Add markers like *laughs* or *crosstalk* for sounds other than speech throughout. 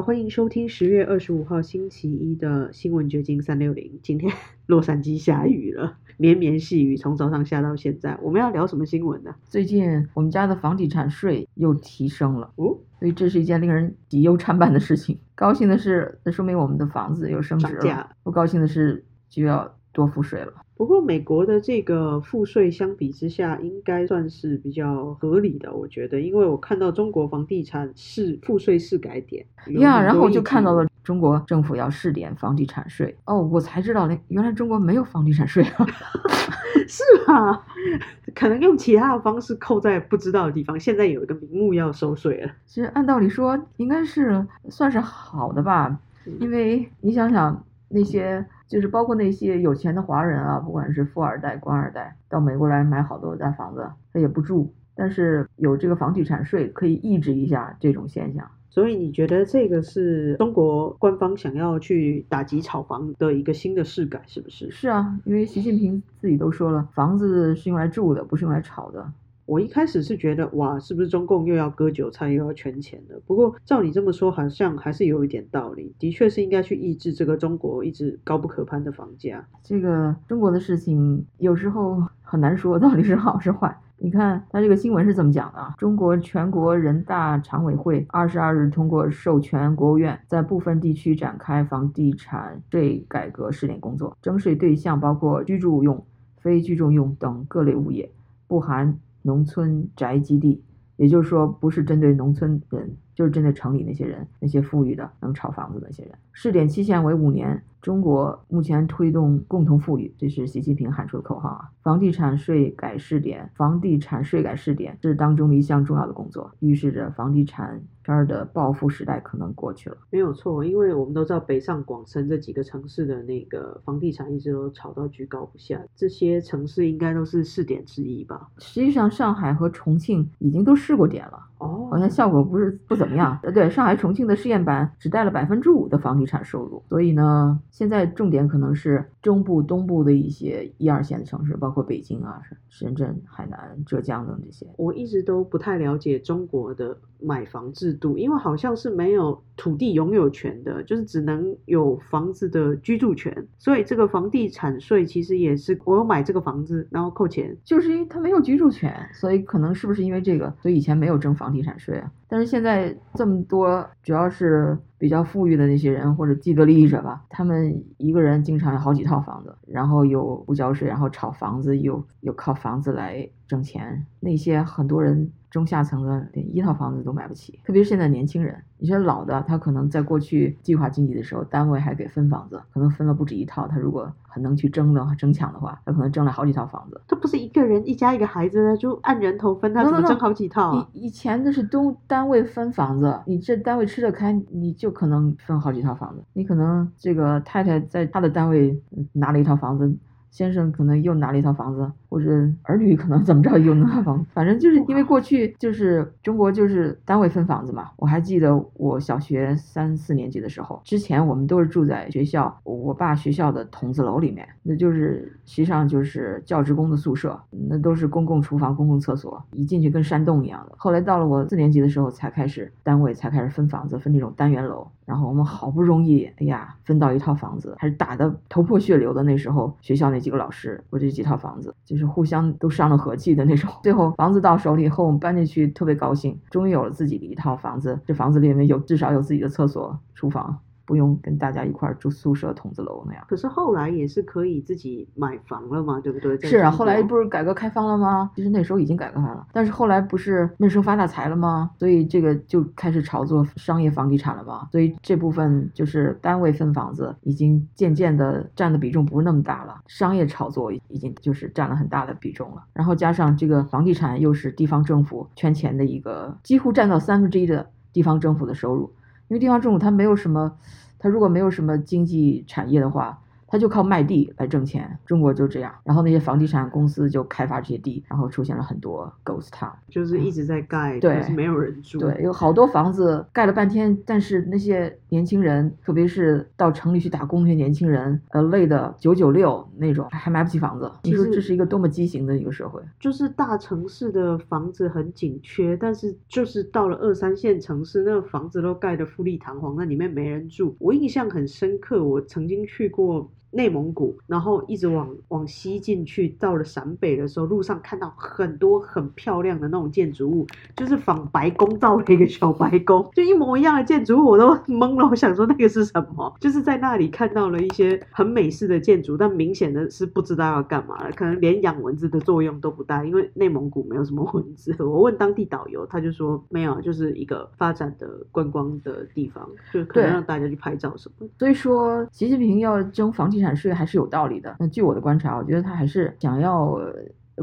好，欢迎收听十月二十五号星期一的新闻掘金三六零。今天 *laughs* 洛杉矶下雨了，绵绵细雨从早上下到现在。我们要聊什么新闻呢？最近我们家的房地产税又提升了，哦，所以这是一件令人喜忧参半的事情。高兴的是，那说明我们的房子又升值了；不高兴的是，就要多付税了。不过美国的这个赋税相比之下，应该算是比较合理的，我觉得，因为我看到中国房地产是赋税是改点呀，然后我就看到了中国政府要试点房地产税。哦，我才知道，原来中国没有房地产税啊，*laughs* 是吧？*laughs* 可能用其他的方式扣在不知道的地方。现在有一个名目要收税了。其实按道理说，应该是算是好的吧，因为你想想那些。就是包括那些有钱的华人啊，不管是富二代、官二代，到美国来买好多大房子，他也不住，但是有这个房地产税可以抑制一下这种现象。所以你觉得这个是中国官方想要去打击炒房的一个新的试改，是不是？是啊，因为习近平自己都说了，房子是用来住的，不是用来炒的。我一开始是觉得，哇，是不是中共又要割韭菜又要圈钱的？不过照你这么说，好像还是有一点道理。的确是应该去抑制这个中国一直高不可攀的房价。这个中国的事情有时候很难说到底是好是坏。你看他这个新闻是怎么讲的？中国全国人大常委会二十二日通过授权国务院在部分地区展开房地产税改革试点工作，征税对象包括居住用、非居住用等各类物业，不含。农村宅基地，也就是说，不是针对农村人，就是针对城里那些人，那些富裕的能炒房子那些人。试点期限为五年。中国目前推动共同富裕，这是习近平喊出的口号啊！房地产税改试点，房地产税改试点是当中的一项重要的工作，预示着房地产圈的暴富时代可能过去了。没有错，因为我们都知道北上广深这几个城市的那个房地产一直都炒到居高不下，这些城市应该都是试点之一吧？实际上，上海和重庆已经都试过点了，哦，好像效果不是不怎么样。*laughs* 呃，对，上海、重庆的试验版只带了百分之五的房地产收入，所以呢。现在重点可能是中部、东部的一些一二线的城市，包括北京啊、深圳、海南、浙江等这些。我一直都不太了解中国的买房制度，因为好像是没有土地拥有权的，就是只能有房子的居住权。所以这个房地产税其实也是我有买这个房子，然后扣钱，就是因为他没有居住权，所以可能是不是因为这个，所以以前没有征房地产税啊？但是现在这么多，主要是比较富裕的那些人或者既得利益者吧，他们一个人经常有好几套房子，然后有不交税，然后炒房子，又又靠房子来挣钱，那些很多人。中下层的连一套房子都买不起，特别是现在年轻人。你说老的，他可能在过去计划经济的时候，单位还给分房子，可能分了不止一套。他如果很能去争的话、争抢的话，他可能争了好几套房子。他不是一个人一家一个孩子，就按人头分，他怎么争好几套？以以前的是都单位分房子，你这单位吃得开，你就可能分好几套房子。你可能这个太太在她的单位拿了一套房子。先生可能又拿了一套房子，或者儿女可能怎么着又拿套房子，反正就是因为过去就是中国就是单位分房子嘛。我还记得我小学三四年级的时候，之前我们都是住在学校，我爸学校的筒子楼里面，那就是实际上就是教职工的宿舍，那都是公共厨房、公共厕所，一进去跟山洞一样的。后来到了我四年级的时候，才开始单位才开始分房子，分那种单元楼。然后我们好不容易，哎呀，分到一套房子，还是打得头破血流的。那时候学校那几个老师，我这几套房子，就是互相都伤了和气的那种。最后房子到手里以后，我们搬进去特别高兴，终于有了自己的一套房子。这房子里面有至少有自己的厕所、厨房。不用跟大家一块住宿舍筒子楼那样，可是后来也是可以自己买房了嘛，对不对？是啊，后来不是改革开放了吗？其实那时候已经改革开放了，但是后来不是闷声发大财了吗？所以这个就开始炒作商业房地产了嘛。所以这部分就是单位分房子，已经渐渐的占的比重不是那么大了，商业炒作已经就是占了很大的比重了。然后加上这个房地产又是地方政府圈钱的一个，几乎占到三分之一的地方政府的收入。因为地方政府它没有什么，它如果没有什么经济产业的话，他就靠卖地来挣钱。中国就这样，然后那些房地产公司就开发这些地，然后出现了很多 ghost town，就是一直在盖，对但是没有人住。对，有好多房子盖了半天，但是那些年轻人，特别是到城里去打工那些年轻人，呃，累的九九六那种，还买不起房子。你说这是一个多么畸形的一个社会？就是大城市的房子很紧缺，但是就是到了二三线城市，那个房子都盖得富丽堂皇，那里面没人住。我印象很深刻，我曾经去过。内蒙古，然后一直往往西进去，到了陕北的时候，路上看到很多很漂亮的那种建筑物，就是仿白宫造了一个小白宫，就一模一样的建筑物，我都懵了。我想说那个是什么？就是在那里看到了一些很美式的建筑，但明显的是不知道要干嘛了，可能连养蚊子的作用都不大，因为内蒙古没有什么蚊子。我问当地导游，他就说没有，就是一个发展的观光的地方，就可能让大家去拍照什么。所以说，习近平要争房地产税还是有道理的。那据我的观察，我觉得他还是想要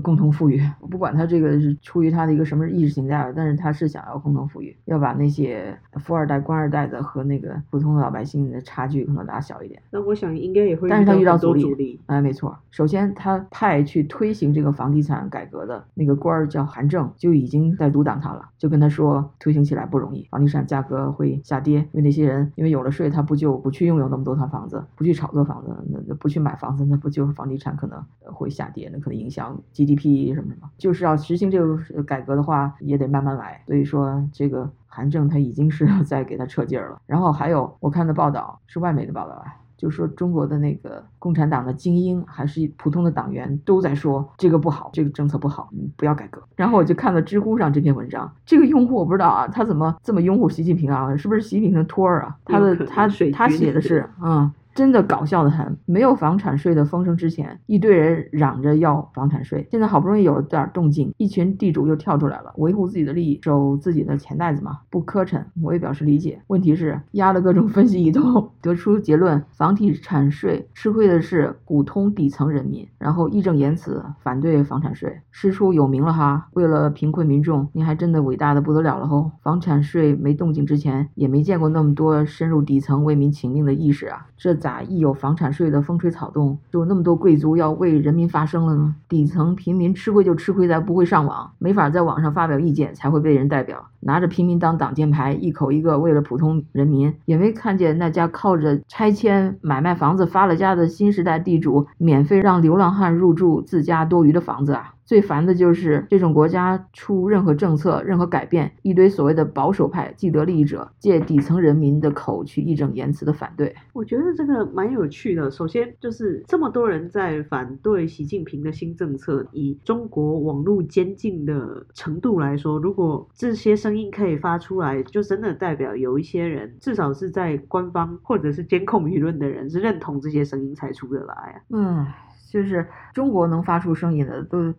共同富裕。我 *laughs* 不管他这个是出于他的一个什么意识形态，但是他是想要共同富裕，要把那些富二代、官二代的和那个普通的老百姓的差距可能拉小一点。那我想应该也会但是他遇到阻力阻力。哎，没错。首先，他派去推行这个房地产改革的那个官儿叫韩正，就已经在阻挡他了，就跟他说推行起来不容易，房地产价格会下跌，因为那些人因为有了税，他不就不去拥有那么多套房子，不去炒作房子，那那不去买房子，那不就房地产可能呃会下跌，那可能影响 GDP 什么什么。就是要实行这个呃改革的话，也得慢慢来。所以说这个。韩正他已经是在给他撤劲儿了，然后还有我看的报道是外媒的报道啊，就说中国的那个共产党的精英还是普通的党员都在说这个不好，这个政策不好，嗯，不要改革。然后我就看了知乎上这篇文章，这个用户我不知道啊，他怎么这么拥护习近平啊？是不是习近平的托儿啊？他的他他写的是嗯。真的搞笑的很，没有房产税的风声之前，一堆人嚷着要房产税，现在好不容易有点动静，一群地主又跳出来了，维护自己的利益，守自己的钱袋子嘛，不磕碜，我也表示理解。问题是压了各种分析一通，得出结论：房地产税吃亏的是普通底层人民，然后义正言辞反对房产税，师出有名了哈。为了贫困民众，你还真的伟大的不得了了吼！房产税没动静之前，也没见过那么多深入底层为民请命的意识啊，这咋咋一有房产税的风吹草动，就那么多贵族要为人民发声了呢？底层平民吃亏就吃亏在不会上网，没法在网上发表意见，才会被人代表。拿着平民当挡箭牌，一口一个为了普通人民，也没看见那家靠着拆迁买卖房子发了家的新时代地主，免费让流浪汉入住自家多余的房子啊！最烦的就是这种国家出任何政策、任何改变，一堆所谓的保守派既得利益者借底层人民的口去义正言辞的反对。我觉得这个蛮有趣的。首先就是这么多人在反对习近平的新政策，以中国网络监禁的程度来说，如果这些声音可以发出来，就真的代表有一些人，至少是在官方或者是监控舆论的人是认同这些声音才出得来啊。嗯，就是中国能发出声音的都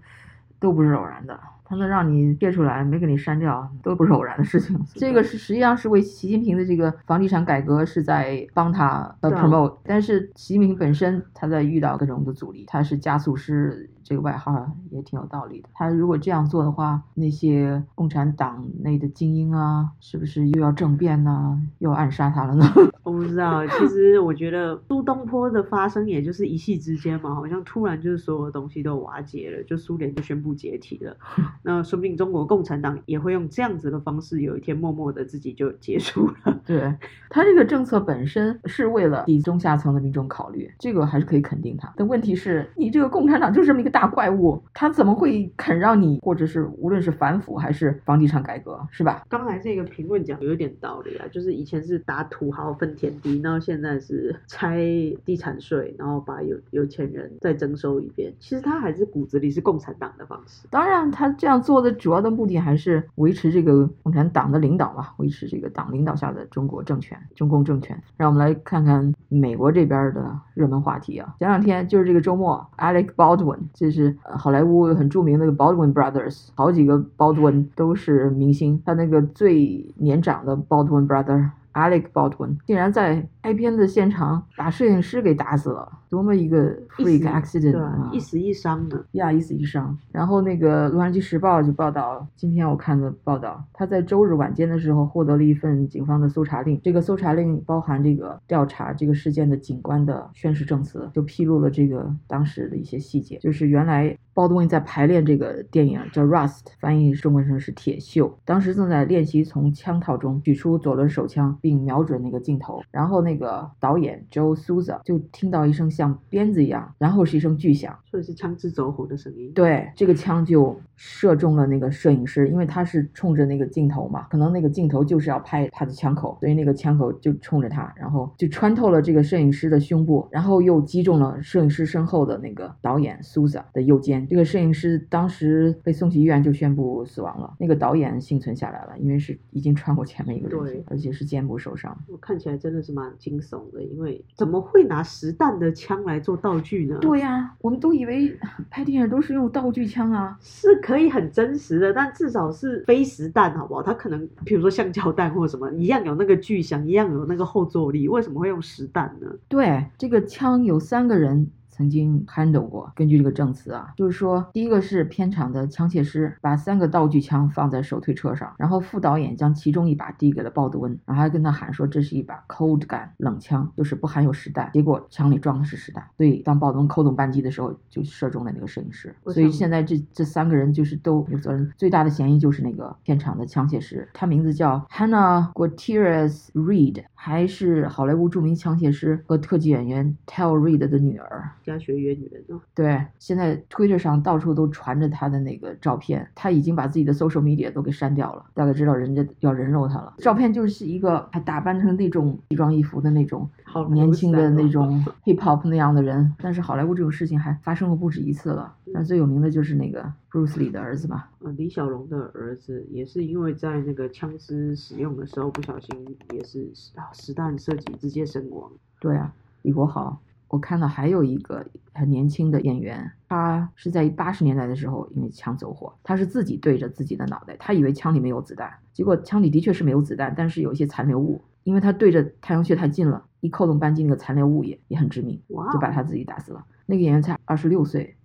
都不是偶然的。他能让你贴出来，没给你删掉，都不是偶然的事情。这个是实际上是为习近平的这个房地产改革是在帮他呃 promote，但是习近平本身他在遇到各种的阻力，他是加速师这个外号也挺有道理的。他如果这样做的话，那些共产党内的精英啊，是不是又要政变呢、又要暗杀他了呢？*laughs* 我不知道，其实我觉得苏东坡的发生也就是一夕之间嘛，好像突然就是所有东西都瓦解了，就苏联就宣布解体了。那说不定中国共产党也会用这样子的方式，有一天默默的自己就结束了。*laughs* 对他这个政策本身是为了底中下层的民众考虑，这个还是可以肯定他。但问题是你这个共产党就是这么一个大怪物，他怎么会肯让你，或者是无论是反腐还是房地产改革，是吧？刚才这个评论讲有一点道理啊，就是以前是打土豪分田地，然后现在是拆地产税，然后把有有钱人再征收一遍。其实他还是骨子里是共产党的方式。当然，他这这样做的主要的目的还是维持这个共产党的领导嘛，维持这个党领导下的中国政权、中共政权。让我们来看看美国这边的热门话题啊。前两天就是这个周末，Alec Baldwin，这是好莱坞很著名的 Baldwin Brothers，好几个 Baldwin 都是明星。他那个最年长的 Baldwin brother Alec Baldwin 竟然在拍片的现场把摄影师给打死了，多么一个 freak accident 啊！一死一伤的。呀，一死一伤。然后那个《洛杉矶时报》就报道，今天我看的报道，他在周日晚间的时候获得了一份警方的搜查令。这个搜查令包含这个调查这个事件的警官的宣誓证词，就披露了这个当时的一些细节。就是原来 Baldwin 在排练这个电影叫《Rust》，翻译中文成是《铁锈》，当时正在练习从枪套中取出左轮手枪，并瞄准那个镜头。然后那个导演 Joe Souza 就听到一声像鞭子一样，然后是一声巨响。所以是枪支走火的声音。对，这个枪就射中了那个摄影师，因为他是冲着那个镜头嘛，可能那个镜头就是要拍他的枪口，所以那个枪口就冲着他，然后就穿透了这个摄影师的胸部，然后又击中了摄影师身后的那个导演 Souza 的右肩。这个摄影师当时被送去医院就宣布死亡了，那个导演幸存下来了，因为是已经穿过前面一个人体对，而且是肩部受伤。我看起来真的是蛮惊悚的，因为怎么会拿实弹的枪来做道具呢？对呀，我们都以为拍电影都是用道具枪啊，是可以很真实的，但至少是非实弹，好不好？它可能比如说橡胶弹或什么，一样有那个巨响，一样有那个后坐力，为什么会用实弹呢？对，这个枪有三个人曾经 handle 过。根据这个证词啊，就是说，第一个是片场的枪械师把三个道具枪放在手推车上，然后副导演将其中一把递给了鲍德温，然后还跟他喊说这是一把 cold gun 冷枪，就是不含有实弹。结果枪里装的是实弹，所以当鲍德温扣动扳机的时候，就射中了那个摄影师。所以现在这这三个人就是都有责任，最大的嫌疑就是那个片场的枪械师，他名字叫 Hannah Gutierrez Reed，还是好莱坞著名枪械师和特技演员 Tel Reed 的女儿。家学渊源哦，对，现在 Twitter 上到处都传着他的那个照片，他已经把自己的 social media 都给删掉了，大概知道人家要人肉他了。照片就是一个还打扮成那种西装异服的那种好年轻的那 *laughs* 种 hip hop 那样的人，但是好莱坞这种事情还发生过不止一次了。但最有名的就是那个 Bruce Lee 的儿子吧，呃，李小龙的儿子也是因为在那个枪支使用的时候不小心也是啊实弹射击直接身亡。对啊，李国豪。我看到还有一个很年轻的演员，他是在八十年代的时候因为枪走火，他是自己对着自己的脑袋，他以为枪里面有子弹，结果枪里的确是没有子弹，但是有一些残留物，因为他对着太阳穴太近了，一扣动扳机，那个残留物也也很致命，就把他自己打死了。那个演员才二十六岁，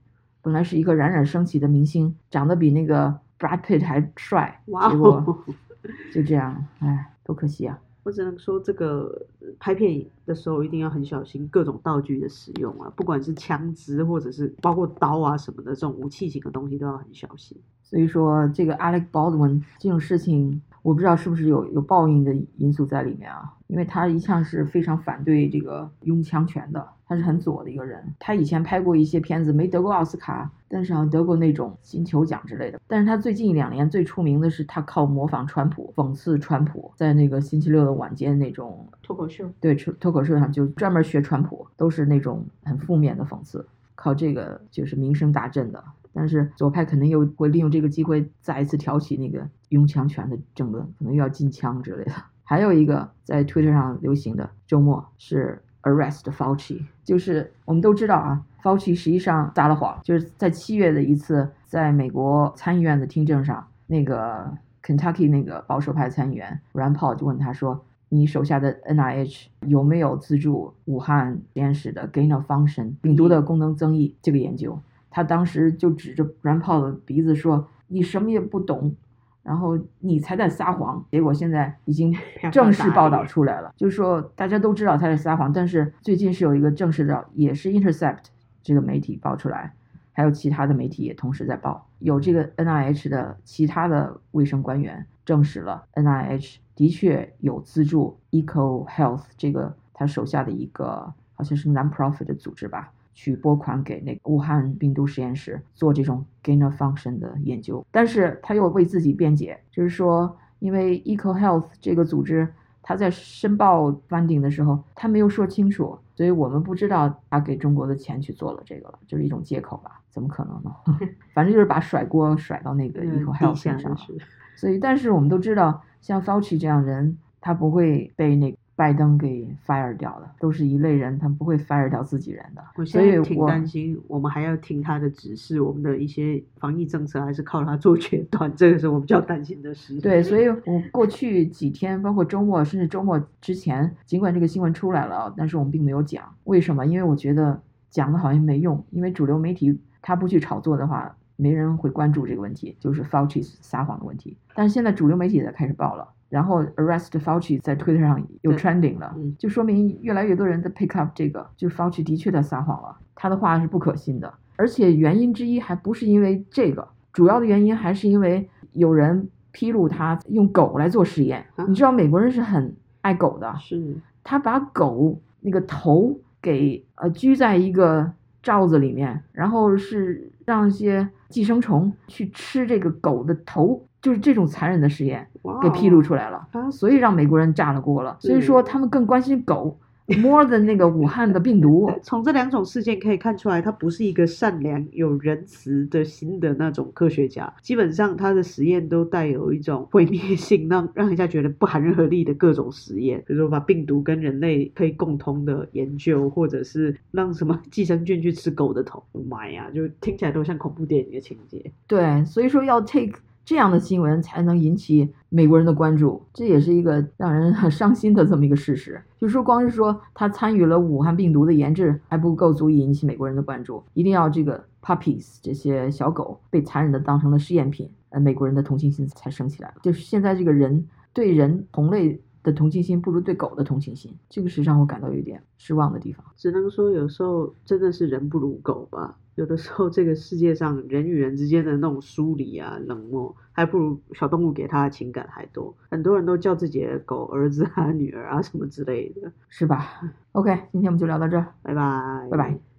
本来是一个冉冉升起的明星，长得比那个 Brad Pitt 还帅，哇结果哦！就这样，哎，多可惜啊！我只能说，这个拍片的时候一定要很小心各种道具的使用啊，不管是枪支或者是包括刀啊什么的这种武器型的东西都要很小心。所以说，这个 Alec Baldwin 这种事情，我不知道是不是有有报应的因素在里面啊？因为他一向是非常反对这个拥枪权的，他是很左的一个人。他以前拍过一些片子，没得过奥斯卡，但是好像得过那种金球奖之类的。但是他最近两年最出名的是他靠模仿川普，讽刺川普，在那个星期六的晚间那种脱口秀，对脱脱口秀上就专门学川普，都是那种很负面的讽刺，靠这个就是名声大振的。但是左派肯定又会利用这个机会再一次挑起那个拥枪权的争论，可能又要禁枪之类的。还有一个在 Twitter 上流行的周末是 Arrest Fauci，就是我们都知道啊，Fauci 实际上撒了谎，就是在七月的一次在美国参议院的听证上，那个 Kentucky 那个保守派参议员 Rand Paul 就问他说。你手下的 NIH 有没有资助武汉实验室的 gain of function 病毒的功能增益这个研究？他当时就指着 Rand Paul 的鼻子说：“你什么也不懂，然后你才在撒谎。”结果现在已经 *laughs* 正式报道出来了，就是说大家都知道他在撒谎，但是最近是有一个正式的，也是 Intercept 这个媒体爆出来，还有其他的媒体也同时在报，有这个 NIH 的其他的卫生官员证实了 NIH 的确有资助 Eco Health 这个他手下的一个好像是 non-profit 的组织吧，去拨款给那个武汉病毒实验室做这种 gain of function 的研究，但是他又为自己辩解，就是说因为 Eco Health 这个组织。他在申报 funding 的时候，他没有说清楚，所以我们不知道他给中国的钱去做了这个了，就是一种借口吧？怎么可能呢？*laughs* 反正就是把甩锅甩到那个嗯 Eco 地 Health 下身上所以，但是我们都知道，像 Fauci 这样人，他不会被那拜登给 fire 掉的，都是一类人，他们不会 fire 掉自己人的。我所以现在挺我担心，我们还要听他的指示，我们的一些防疫政策还是靠他做决断，这个是我比较担心的事。对，所以我过去几天，包括周末，甚至周末之前，尽管这个新闻出来了，但是我们并没有讲。为什么？因为我觉得讲的好像没用，因为主流媒体他不去炒作的话，没人会关注这个问题，就是 Fauci 撒谎的问题。但是现在主流媒体也在开始报了。然后 arrest Fauci 在 Twitter 上有 trending 了，嗯就说明越来越多人在 pick up 这个，就是 Fauci 的确在撒谎了，他的话是不可信的。而且原因之一还不是因为这个，主要的原因还是因为有人披露他用狗来做实验。啊你知道美国人是很爱狗的，是他把狗那个头给呃拘在一个罩子里面，然后是让一些寄生虫去吃这个狗的头，就是这种残忍的实验哇给披露出来了，啊所以让美国人炸了锅了。所以是说他们更关心狗 more than 那个武汉的病毒。*laughs* 从这两种事件可以看出来，他不是一个善良、有仁慈的心的那种科学家。基本上，他的实验都带有一种毁灭性，让让人家觉得不含任何利的各种实验，比如说把病毒跟人类可以共通的研究，或者是让什么寄生菌去吃狗的头。妈呀，就听起来都像恐怖电影的情节。对，所以说要 take 这样的新闻才能引起美国人的关注，这也是一个让人很伤心的这么一个事实。就说光是说他参与了武汉病毒的研制还不够足以引起美国人的关注，一定要这个 puppies 这些小狗被残忍的当成了试验品，呃，美国人的同情心才升起来了。就是现在这个人对人同类的同情心不如对狗的同情心，这个是让我感到有点失望的地方。只能说有时候真的是人不如狗吧。有的时候这个世界上人与人之间的那种疏离啊、冷漠，还不如小动物给他的情感还多。很多人都叫自己的狗儿子啊、女儿啊什么之类的。是吧？OK，今天我们就聊到这儿，拜拜，拜拜。